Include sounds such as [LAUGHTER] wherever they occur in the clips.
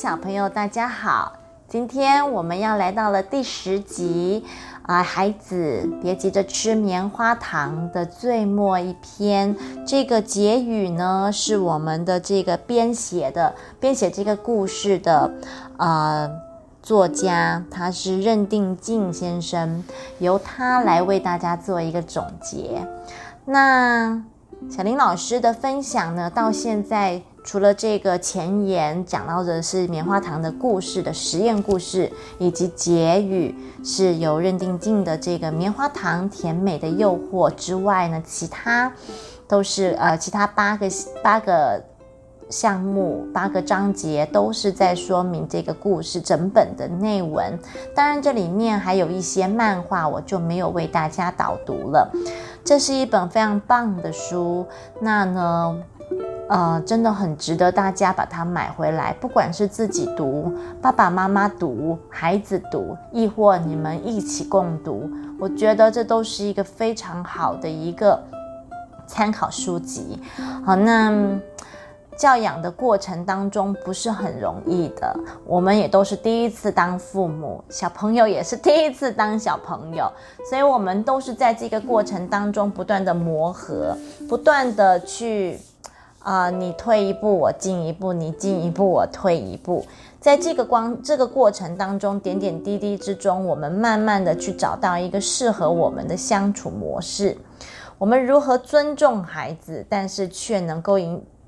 小朋友，大家好！今天我们要来到了第十集啊，孩子别急着吃棉花糖的最末一篇。这个结语呢，是我们的这个编写的，编写这个故事的啊作家，他是任定静先生，由他来为大家做一个总结。那小林老师的分享呢，到现在。除了这个前言讲到的是棉花糖的故事的实验故事，以及结语是由任定静的这个棉花糖甜美的诱惑之外呢，其他都是呃其他八个八个项目八个章节都是在说明这个故事整本的内文。当然这里面还有一些漫画，我就没有为大家导读了。这是一本非常棒的书，那呢？呃，真的很值得大家把它买回来，不管是自己读、爸爸妈妈读、孩子读，亦或你们一起共读，我觉得这都是一个非常好的一个参考书籍。好，那教养的过程当中不是很容易的，我们也都是第一次当父母，小朋友也是第一次当小朋友，所以我们都是在这个过程当中不断的磨合，不断的去。啊，你退一步，我进一步；你进一步，我退一步。在这个光这个过程当中，点点滴滴之中，我们慢慢的去找到一个适合我们的相处模式。我们如何尊重孩子，但是却能够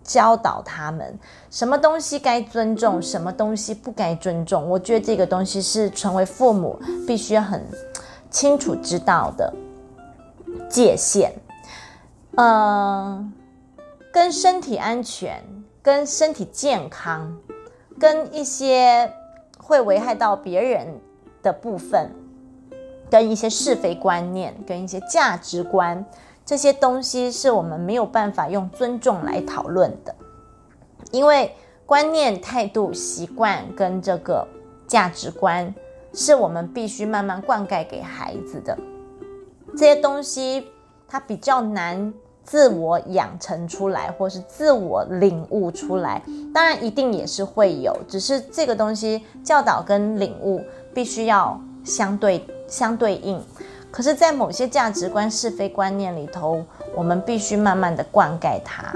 教导他们什么东西该尊重，什么东西不该尊重。我觉得这个东西是成为父母必须很清楚知道的界限。嗯。跟身体安全、跟身体健康、跟一些会危害到别人的部分，跟一些是非观念、跟一些价值观，这些东西是我们没有办法用尊重来讨论的，因为观念、态度、习惯跟这个价值观，是我们必须慢慢灌溉给孩子的这些东西，它比较难。自我养成出来，或是自我领悟出来，当然一定也是会有，只是这个东西教导跟领悟必须要相对相对应。可是，在某些价值观、是非观念里头，我们必须慢慢的灌溉它。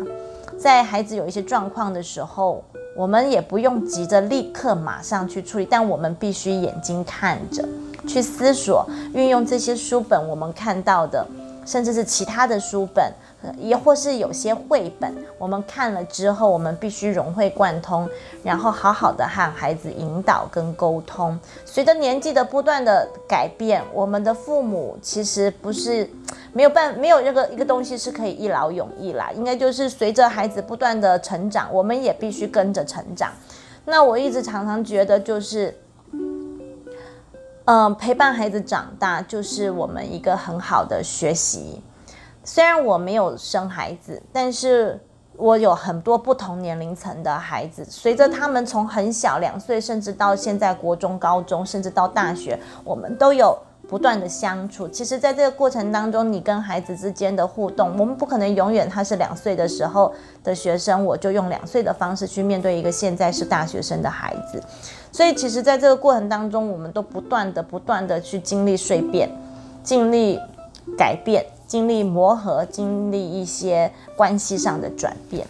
在孩子有一些状况的时候，我们也不用急着立刻马上去处理，但我们必须眼睛看着，去思索，运用这些书本我们看到的，甚至是其他的书本。也或是有些绘本，我们看了之后，我们必须融会贯通，然后好好的和孩子引导跟沟通。随着年纪的不断的改变，我们的父母其实不是没有办没有这个一个东西是可以一劳永逸啦。应该就是随着孩子不断的成长，我们也必须跟着成长。那我一直常常觉得，就是嗯，陪伴孩子长大，就是我们一个很好的学习。虽然我没有生孩子，但是我有很多不同年龄层的孩子。随着他们从很小两岁，甚至到现在国中、高中，甚至到大学，我们都有不断的相处。其实，在这个过程当中，你跟孩子之间的互动，我们不可能永远他是两岁的时候的学生，我就用两岁的方式去面对一个现在是大学生的孩子。所以，其实，在这个过程当中，我们都不断的、不断的去经历蜕变，经历改变。经历磨合，经历一些关系上的转变，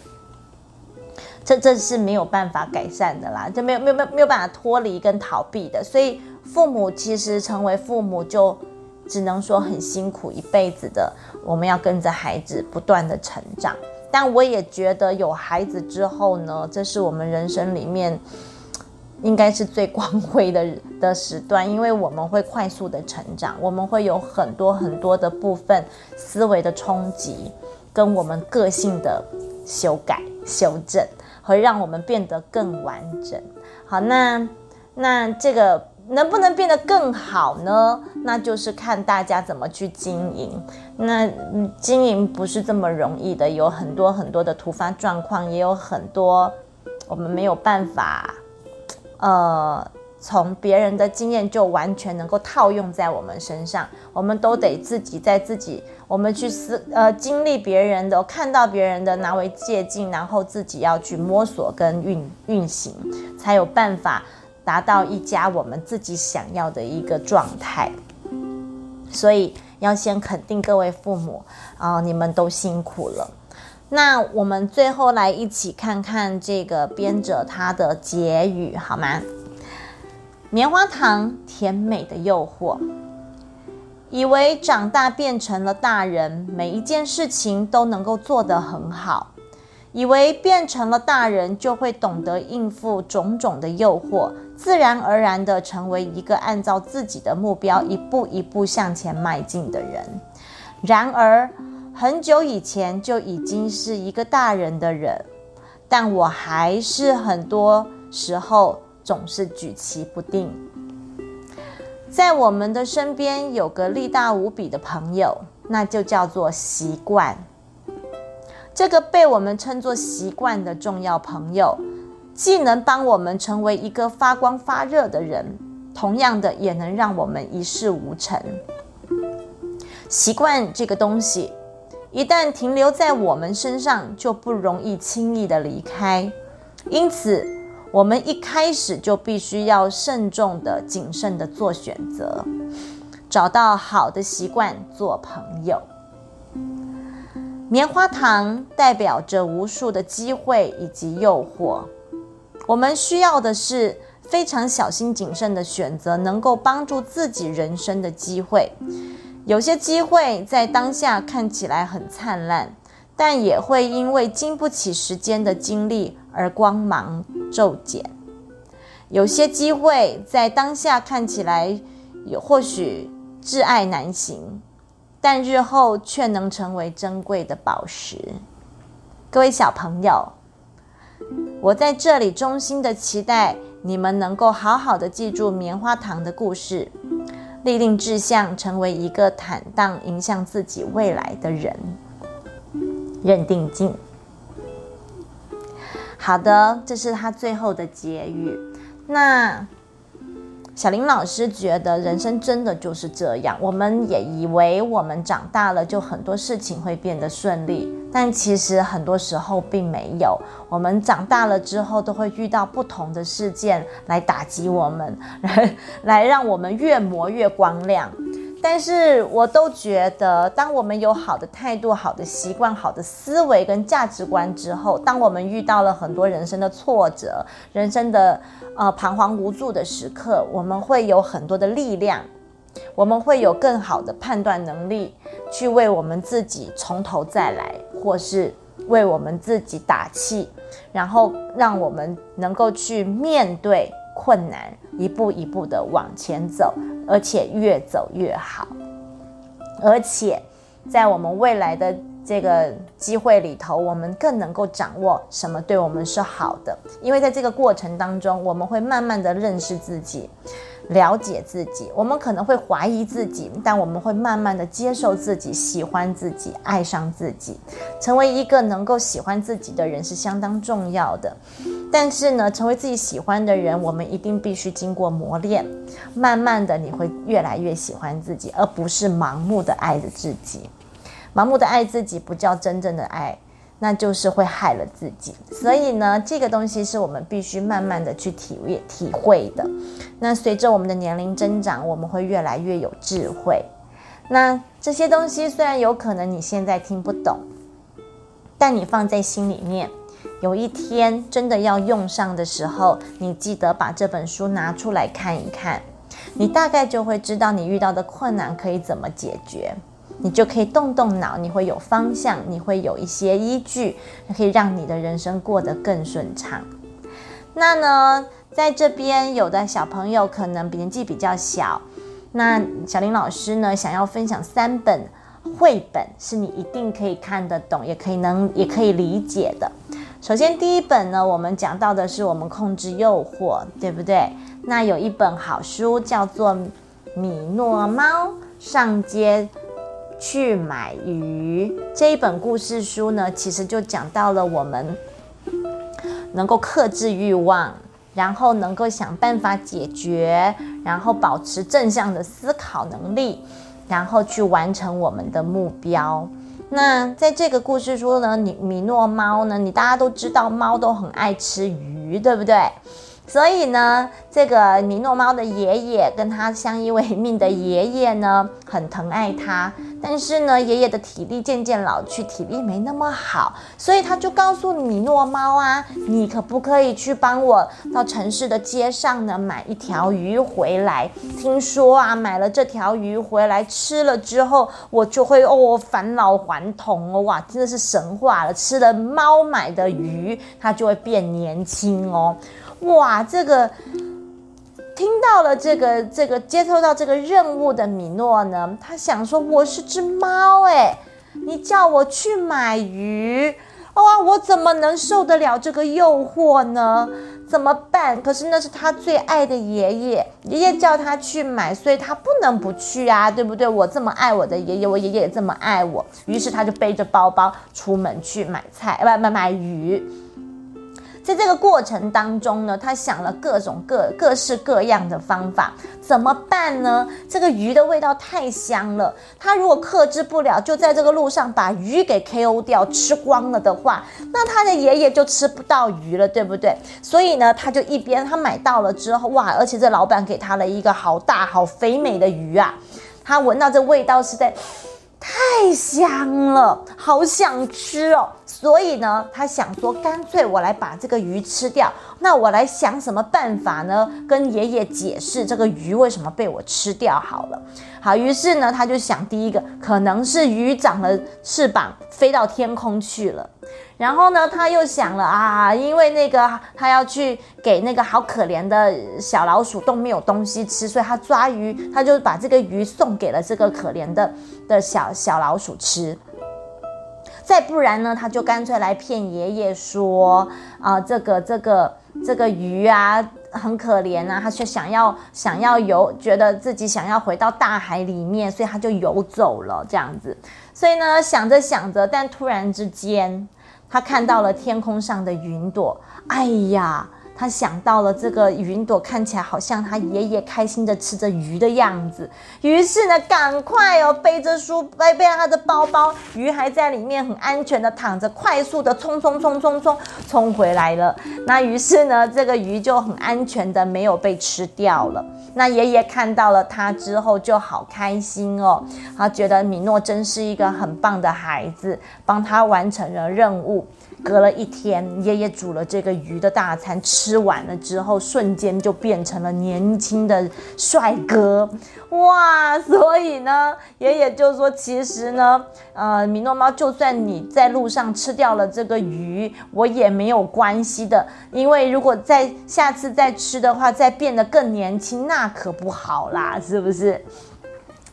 这这是没有办法改善的啦，就没有没有没有没有办法脱离跟逃避的。所以父母其实成为父母，就只能说很辛苦一辈子的。我们要跟着孩子不断的成长，但我也觉得有孩子之后呢，这是我们人生里面。应该是最光辉的 [LAUGHS] 的时段，因为我们会快速的成长，我们会有很多很多的部分思维的冲击，跟我们个性的修改、修正，会让我们变得更完整。好，那那这个能不能变得更好呢？那就是看大家怎么去经营。那经营不是这么容易的，有很多很多的突发状况，也有很多我们没有办法。呃，从别人的经验就完全能够套用在我们身上，我们都得自己在自己，我们去思呃经历别人的，看到别人的拿为借鉴，然后自己要去摸索跟运运行，才有办法达到一家我们自己想要的一个状态。所以要先肯定各位父母啊，你们都辛苦了。那我们最后来一起看看这个编者他的结语好吗？棉花糖，甜美的诱惑。以为长大变成了大人，每一件事情都能够做得很好；以为变成了大人就会懂得应付种种的诱惑，自然而然地成为一个按照自己的目标一步一步向前迈进的人。然而，很久以前就已经是一个大人的人，但我还是很多时候。总是举棋不定。在我们的身边有个力大无比的朋友，那就叫做习惯。这个被我们称作习惯的重要朋友，既能帮我们成为一个发光发热的人，同样的也能让我们一事无成。习惯这个东西，一旦停留在我们身上，就不容易轻易的离开。因此。我们一开始就必须要慎重的、谨慎的做选择，找到好的习惯做朋友。棉花糖代表着无数的机会以及诱惑，我们需要的是非常小心谨慎的选择，能够帮助自己人生的机会。有些机会在当下看起来很灿烂。但也会因为经不起时间的经历而光芒骤减。有些机会在当下看起来有或许挚爱难行，但日后却能成为珍贵的宝石。各位小朋友，我在这里衷心的期待你们能够好好的记住棉花糖的故事，立定志向，成为一个坦荡迎向自己未来的人。认定境。好的，这是他最后的结语。那小林老师觉得人生真的就是这样。我们也以为我们长大了就很多事情会变得顺利，但其实很多时候并没有。我们长大了之后都会遇到不同的事件来打击我们，来 [LAUGHS] 来让我们越磨越光亮。但是我都觉得，当我们有好的态度、好的习惯、好的思维跟价值观之后，当我们遇到了很多人生的挫折、人生的呃彷徨无助的时刻，我们会有很多的力量，我们会有更好的判断能力，去为我们自己从头再来，或是为我们自己打气，然后让我们能够去面对。困难一步一步的往前走，而且越走越好。而且在我们未来的这个机会里头，我们更能够掌握什么对我们是好的，因为在这个过程当中，我们会慢慢的认识自己。了解自己，我们可能会怀疑自己，但我们会慢慢的接受自己，喜欢自己，爱上自己，成为一个能够喜欢自己的人是相当重要的。但是呢，成为自己喜欢的人，我们一定必须经过磨练，慢慢的你会越来越喜欢自己，而不是盲目的爱着自己。盲目的爱自己不叫真正的爱。那就是会害了自己，所以呢，这个东西是我们必须慢慢的去体验、体会的。那随着我们的年龄增长，我们会越来越有智慧。那这些东西虽然有可能你现在听不懂，但你放在心里面，有一天真的要用上的时候，你记得把这本书拿出来看一看，你大概就会知道你遇到的困难可以怎么解决。你就可以动动脑，你会有方向，你会有一些依据，可以让你的人生过得更顺畅。那呢，在这边有的小朋友可能年纪比较小，那小林老师呢想要分享三本绘本，是你一定可以看得懂，也可以能也可以理解的。首先第一本呢，我们讲到的是我们控制诱惑，对不对？那有一本好书叫做《米诺猫上街》。去买鱼这一本故事书呢，其实就讲到了我们能够克制欲望，然后能够想办法解决，然后保持正向的思考能力，然后去完成我们的目标。那在这个故事中呢，你米诺猫呢，你大家都知道，猫都很爱吃鱼，对不对？所以呢，这个米诺猫的爷爷跟他相依为命的爷爷呢，很疼爱他。但是呢，爷爷的体力渐渐老去，体力没那么好，所以他就告诉米诺猫啊，你可不可以去帮我到城市的街上呢，买一条鱼回来？听说啊，买了这条鱼回来吃了之后，我就会哦返老还童哦，哇，真的是神话了！吃了猫买的鱼，它就会变年轻哦。哇，这个听到了这个这个接收到这个任务的米诺呢，他想说我是只猫哎，你叫我去买鱼，哇，我怎么能受得了这个诱惑呢？怎么办？可是那是他最爱的爷爷，爷爷叫他去买，所以他不能不去啊，对不对？我这么爱我的爷爷，我爷爷也这么爱我，于是他就背着包包出门去买菜，不买买鱼。在这个过程当中呢，他想了各种各各式各样的方法，怎么办呢？这个鱼的味道太香了，他如果克制不了，就在这个路上把鱼给 KO 掉吃光了的话，那他的爷爷就吃不到鱼了，对不对？所以呢，他就一边他买到了之后，哇，而且这老板给他了一个好大好肥美的鱼啊，他闻到这味道是在。太香了，好想吃哦！所以呢，他想说，干脆我来把这个鱼吃掉。那我来想什么办法呢？跟爷爷解释这个鱼为什么被我吃掉好了。好，于是呢，他就想，第一个可能是鱼长了翅膀，飞到天空去了。然后呢，他又想了啊，因为那个他要去给那个好可怜的小老鼠都没有东西吃，所以他抓鱼，他就把这个鱼送给了这个可怜的的小小老鼠吃。再不然呢，他就干脆来骗爷爷说啊，这个这个这个鱼啊很可怜啊，他却想要想要游，觉得自己想要回到大海里面，所以他就游走了这样子。所以呢，想着想着，但突然之间。他看到了天空上的云朵，哎呀，他想到了这个云朵看起来好像他爷爷开心的吃着鱼的样子，于是呢，赶快哦背着书背背他的包包，鱼还在里面很安全的躺着，快速的冲冲冲冲冲冲回来了。那于是呢，这个鱼就很安全的没有被吃掉了。那爷爷看到了他之后就好开心哦，他觉得米诺真是一个很棒的孩子，帮他完成了任务。隔了一天，爷爷煮了这个鱼的大餐，吃完了之后，瞬间就变成了年轻的帅哥，哇！所以呢，爷爷就说，其实呢，呃，米诺猫，就算你在路上吃掉了这个鱼，我也没有关系的，因为如果再下次再吃的话，再变得更年轻，那可不好啦，是不是？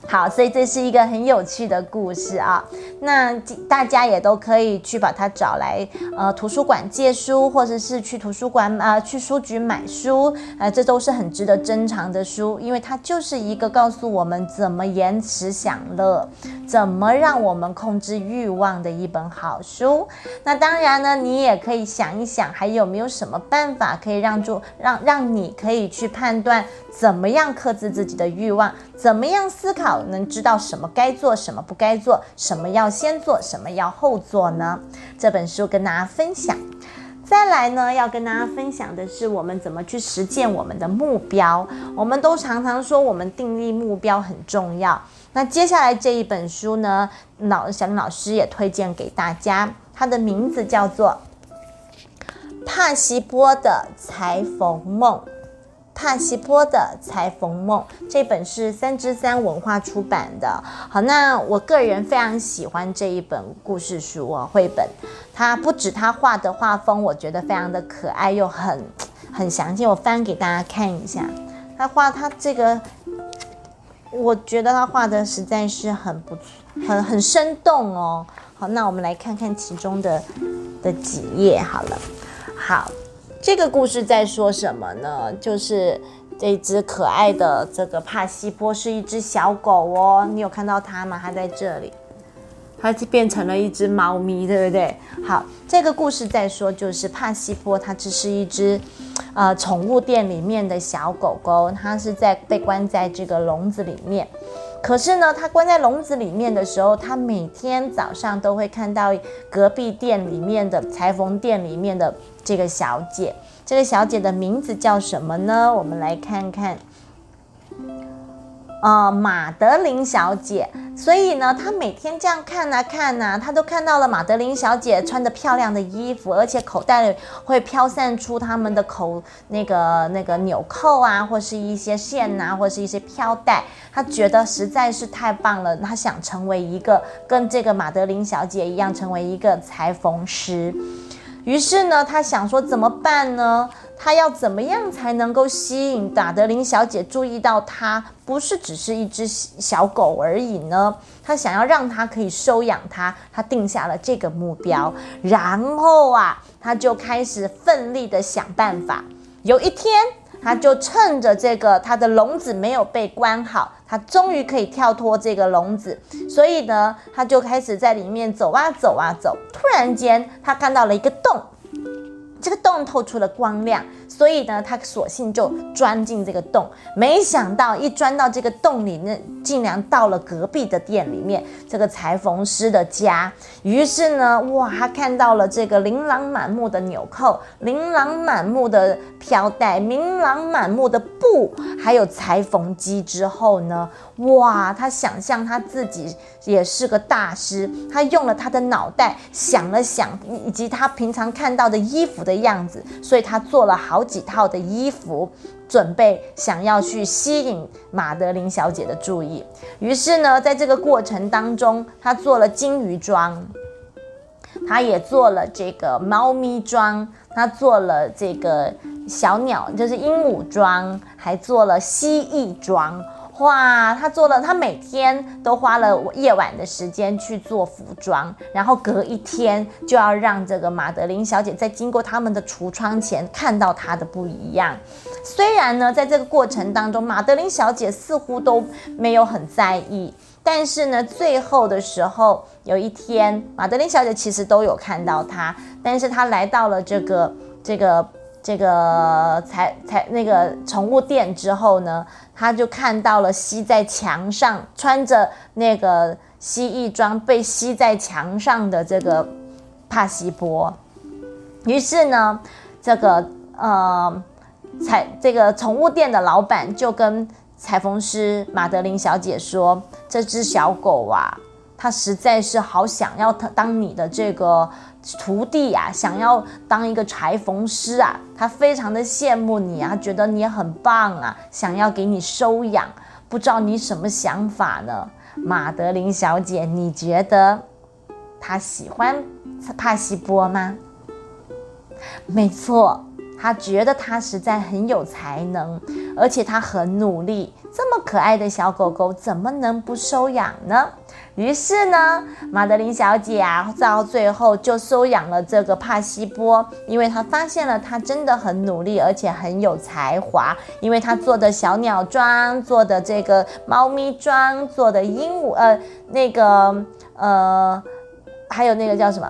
好，所以这是一个很有趣的故事啊。那大家也都可以去把它找来，呃，图书馆借书，或者是去图书馆啊，去书局买书，啊，这都是很值得珍藏的书，因为它就是一个告诉我们怎么延迟享乐，怎么让我们控制欲望的一本好书。那当然呢，你也可以想一想，还有没有什么办法可以让住让让你可以去判断怎么样克制自己的欲望，怎么样思考。能知道什么该做，什么不该做，什么要先做，什么要后做呢？这本书跟大家分享。再来呢，要跟大家分享的是我们怎么去实践我们的目标。我们都常常说我们订立目标很重要。那接下来这一本书呢，老小林老师也推荐给大家，它的名字叫做《帕西波的裁缝梦》。帕西波的裁缝梦这本是三之三文化出版的。好，那我个人非常喜欢这一本故事书啊，绘本。它不止它画的画风，我觉得非常的可爱又很很详细。我翻给大家看一下，他画他这个，我觉得他画的实在是很不错，很很生动哦。好，那我们来看看其中的的几页好了。好。这个故事在说什么呢？就是这只可爱的这个帕西波是一只小狗哦，你有看到它吗？它在这里，它就变成了一只猫咪，对不对？好，这个故事在说，就是帕西波它只是一只呃宠物店里面的小狗狗，它是在被关在这个笼子里面。可是呢，它关在笼子里面的时候，它每天早上都会看到隔壁店里面的裁缝店里面的这个小姐。这个小姐的名字叫什么呢？我们来看看。呃，马德琳小姐，所以呢，她每天这样看啊看啊，她都看到了马德琳小姐穿着漂亮的衣服，而且口袋里会飘散出他们的口那个那个纽扣啊，或是一些线呐，或是一些飘带。她觉得实在是太棒了，她想成为一个跟这个马德琳小姐一样，成为一个裁缝师。于是呢，他想说怎么办呢？他要怎么样才能够吸引达德林小姐注意到他不是只是一只小狗而已呢？他想要让他可以收养他，他定下了这个目标，然后啊，他就开始奋力的想办法。有一天，他就趁着这个他的笼子没有被关好，他终于可以跳脱这个笼子，所以呢，他就开始在里面走啊走啊走。突然间，他看到了一个洞。这个洞透出了光亮，所以呢，他索性就钻进这个洞。没想到一钻到这个洞里，呢，竟然到了隔壁的店里面，这个裁缝师的家。于是呢，哇，他看到了这个琳琅满目的纽扣、琳琅满目的飘带、琳琅满目的布，还有裁缝机之后呢，哇，他想象他自己也是个大师。他用了他的脑袋想了想，以及他平常看到的衣服。的样子，所以他做了好几套的衣服，准备想要去吸引马德琳小姐的注意。于是呢，在这个过程当中，他做了金鱼装，他也做了这个猫咪装，他做了这个小鸟，就是鹦鹉装，还做了蜥蜴装。哇，他做了，他每天都花了夜晚的时间去做服装，然后隔一天就要让这个马德琳小姐在经过他们的橱窗前看到她的不一样。虽然呢，在这个过程当中，马德琳小姐似乎都没有很在意，但是呢，最后的时候，有一天，马德琳小姐其实都有看到她，但是她来到了这个这个。这个才才那个宠物店之后呢，他就看到了吸在墙上穿着那个蜥蜴装被吸在墙上的这个帕西波。于是呢，这个呃裁这个宠物店的老板就跟裁缝师马德琳小姐说：“这只小狗啊，它实在是好想要当你的这个。”徒弟呀，想要当一个裁缝师啊，他非常的羡慕你啊，觉得你很棒啊，想要给你收养，不知道你什么想法呢？马德琳小姐，你觉得他喜欢帕西波吗？没错，他觉得他实在很有才能，而且他很努力，这么可爱的小狗狗怎么能不收养呢？于是呢，马德琳小姐啊，到最后就收养了这个帕西波，因为她发现了他真的很努力，而且很有才华。因为他做的小鸟装，做的这个猫咪装，做的鹦鹉，呃，那个，呃，还有那个叫什么？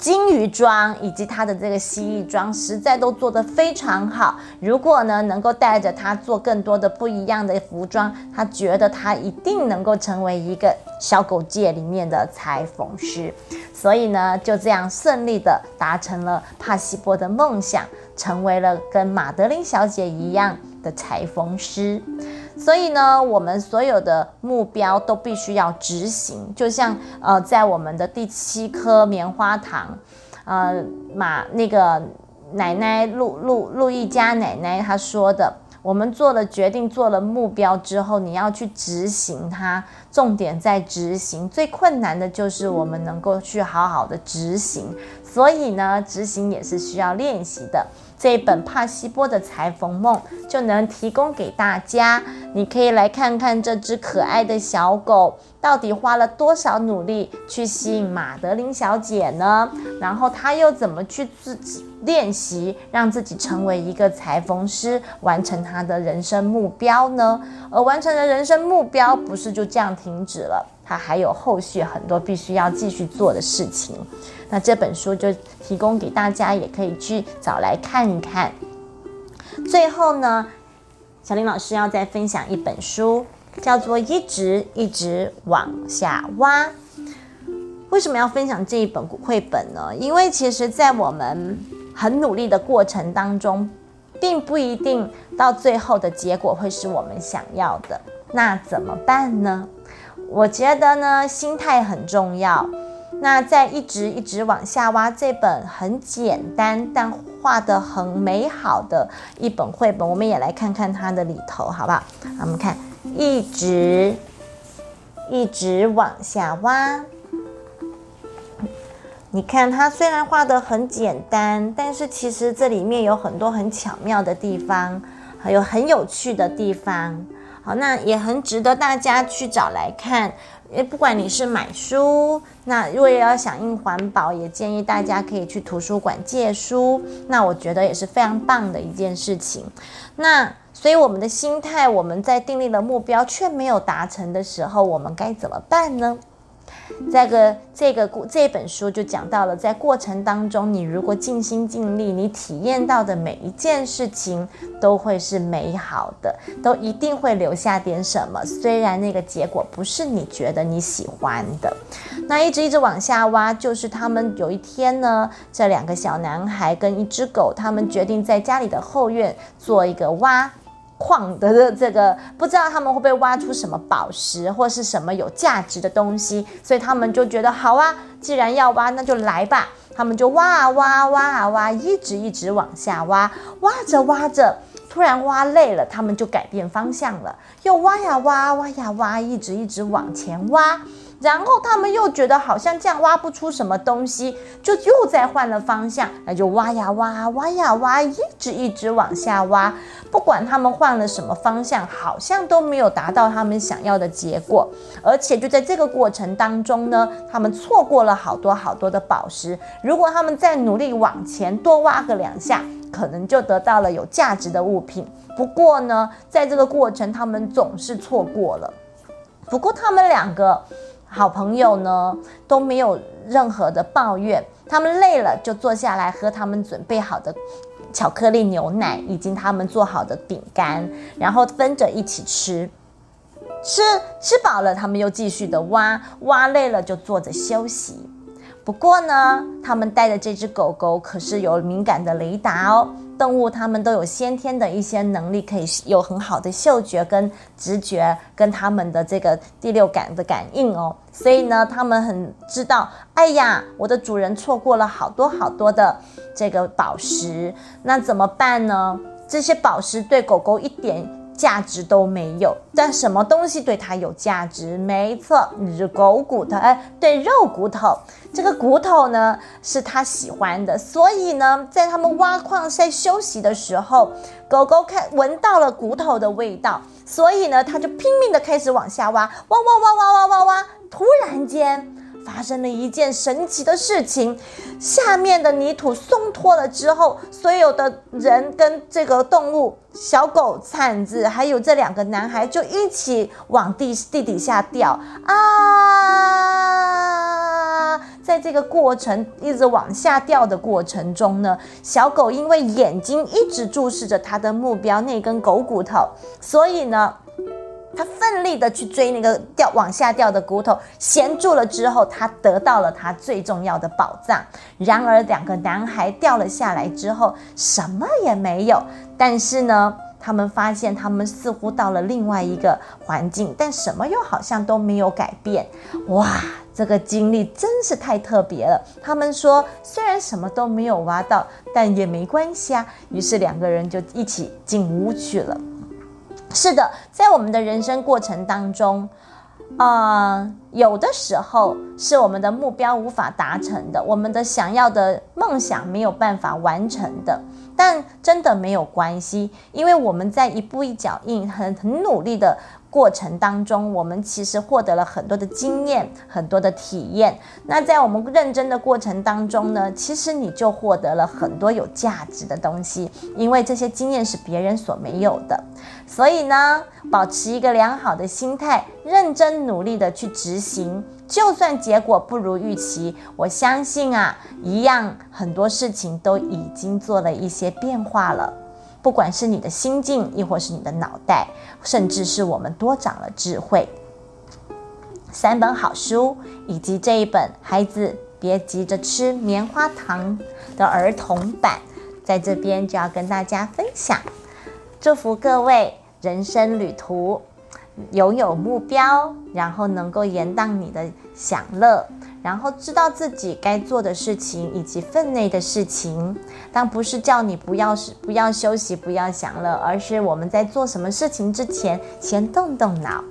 金鱼装以及它的这个蜥蜴装，实在都做得非常好。如果呢能够带着它做更多的不一样的服装，他觉得他一定能够成为一个小狗界里面的裁缝师。所以呢，就这样顺利的达成了帕西波的梦想，成为了跟马德琳小姐一样的裁缝师。所以呢，我们所有的目标都必须要执行。就像呃，在我们的第七颗棉花糖，呃，马那个奶奶路路路易家奶奶她说的，我们做了决定，做了目标之后，你要去执行它。重点在执行，最困难的就是我们能够去好好的执行。所以呢，执行也是需要练习的。这一本帕西波的裁缝梦就能提供给大家，你可以来看看这只可爱的小狗到底花了多少努力去吸引马德琳小姐呢？然后他又怎么去自己练习，让自己成为一个裁缝师，完成他的人生目标呢？而完成了人生目标，不是就这样停止了。它还有后续很多必须要继续做的事情。那这本书就提供给大家，也可以去找来看一看。最后呢，小林老师要再分享一本书，叫做《一直一直往下挖》。为什么要分享这一本绘本呢？因为其实，在我们很努力的过程当中，并不一定到最后的结果会是我们想要的。那怎么办呢？我觉得呢，心态很重要。那在一直一直往下挖这本很简单但画的很美好的一本绘本，我们也来看看它的里头，好不好？我们看，一直一直往下挖。你看，它虽然画的很简单，但是其实这里面有很多很巧妙的地方，还有很有趣的地方。好，那也很值得大家去找来看。诶，不管你是买书，那如果要响应环保，也建议大家可以去图书馆借书。那我觉得也是非常棒的一件事情。那所以我们的心态，我们在订立了目标却没有达成的时候，我们该怎么办呢？这个这个故这本书就讲到了，在过程当中，你如果尽心尽力，你体验到的每一件事情都会是美好的，都一定会留下点什么。虽然那个结果不是你觉得你喜欢的，那一直一直往下挖，就是他们有一天呢，这两个小男孩跟一只狗，他们决定在家里的后院做一个挖。矿的这个不知道他们会不会挖出什么宝石或是什么有价值的东西，所以他们就觉得好啊，既然要挖，那就来吧。他们就挖啊挖挖啊挖，一直一直往下挖，挖着挖着，突然挖累了，他们就改变方向了，又挖呀挖挖呀挖，一直一直往前挖。然后他们又觉得好像这样挖不出什么东西，就又再换了方向，那就挖呀挖，挖呀挖，一直一直往下挖。不管他们换了什么方向，好像都没有达到他们想要的结果。而且就在这个过程当中呢，他们错过了好多好多的宝石。如果他们再努力往前多挖个两下，可能就得到了有价值的物品。不过呢，在这个过程，他们总是错过了。不过他们两个。好朋友呢都没有任何的抱怨，他们累了就坐下来喝他们准备好的巧克力牛奶，以及他们做好的饼干，然后分着一起吃。吃吃饱了，他们又继续的挖，挖累了就坐着休息。不过呢，他们带的这只狗狗可是有敏感的雷达哦。动物它们都有先天的一些能力，可以有很好的嗅觉跟直觉，跟它们的这个第六感的感应哦。所以呢，它们很知道，哎呀，我的主人错过了好多好多的这个宝石，那怎么办呢？这些宝石对狗狗一点。价值都没有，但什么东西对它有价值？没错，你是狗骨头。哎，对，肉骨头。这个骨头呢，是它喜欢的。所以呢，在他们挖矿在休息的时候，狗狗看闻到了骨头的味道，所以呢，它就拼命的开始往下挖，挖挖挖挖挖挖挖。突然间。发生了一件神奇的事情，下面的泥土松脱了之后，所有的人跟这个动物小狗铲子，还有这两个男孩就一起往地地底下掉啊！在这个过程一直往下掉的过程中呢，小狗因为眼睛一直注视着它的目标那根狗骨头，所以呢。他奋力的去追那个掉往下掉的骨头，衔住了之后，他得到了他最重要的宝藏。然而，两个男孩掉了下来之后，什么也没有。但是呢，他们发现他们似乎到了另外一个环境，但什么又好像都没有改变。哇，这个经历真是太特别了。他们说，虽然什么都没有挖到，但也没关系啊。于是两个人就一起进屋去了。是的，在我们的人生过程当中，啊，有的时候是我们的目标无法达成的，我们的想要的梦想没有办法完成的，但真的没有关系，因为我们在一步一脚印，很很努力的过程当中，我们其实获得了很多的经验，很多的体验。那在我们认真的过程当中呢，其实你就获得了很多有价值的东西，因为这些经验是别人所没有的。所以呢，保持一个良好的心态，认真努力的去执行，就算结果不如预期，我相信啊，一样很多事情都已经做了一些变化了。不管是你的心境，亦或是你的脑袋，甚至是我们多长了智慧。三本好书，以及这一本《孩子别急着吃棉花糖》的儿童版，在这边就要跟大家分享。祝福各位人生旅途拥有目标，然后能够延宕你的享乐。然后知道自己该做的事情以及分内的事情，但不是叫你不要是不要休息、不要享乐，而是我们在做什么事情之前，先动动脑，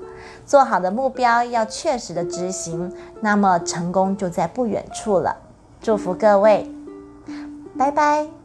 做好的目标要确实的执行，那么成功就在不远处了。祝福各位，拜拜。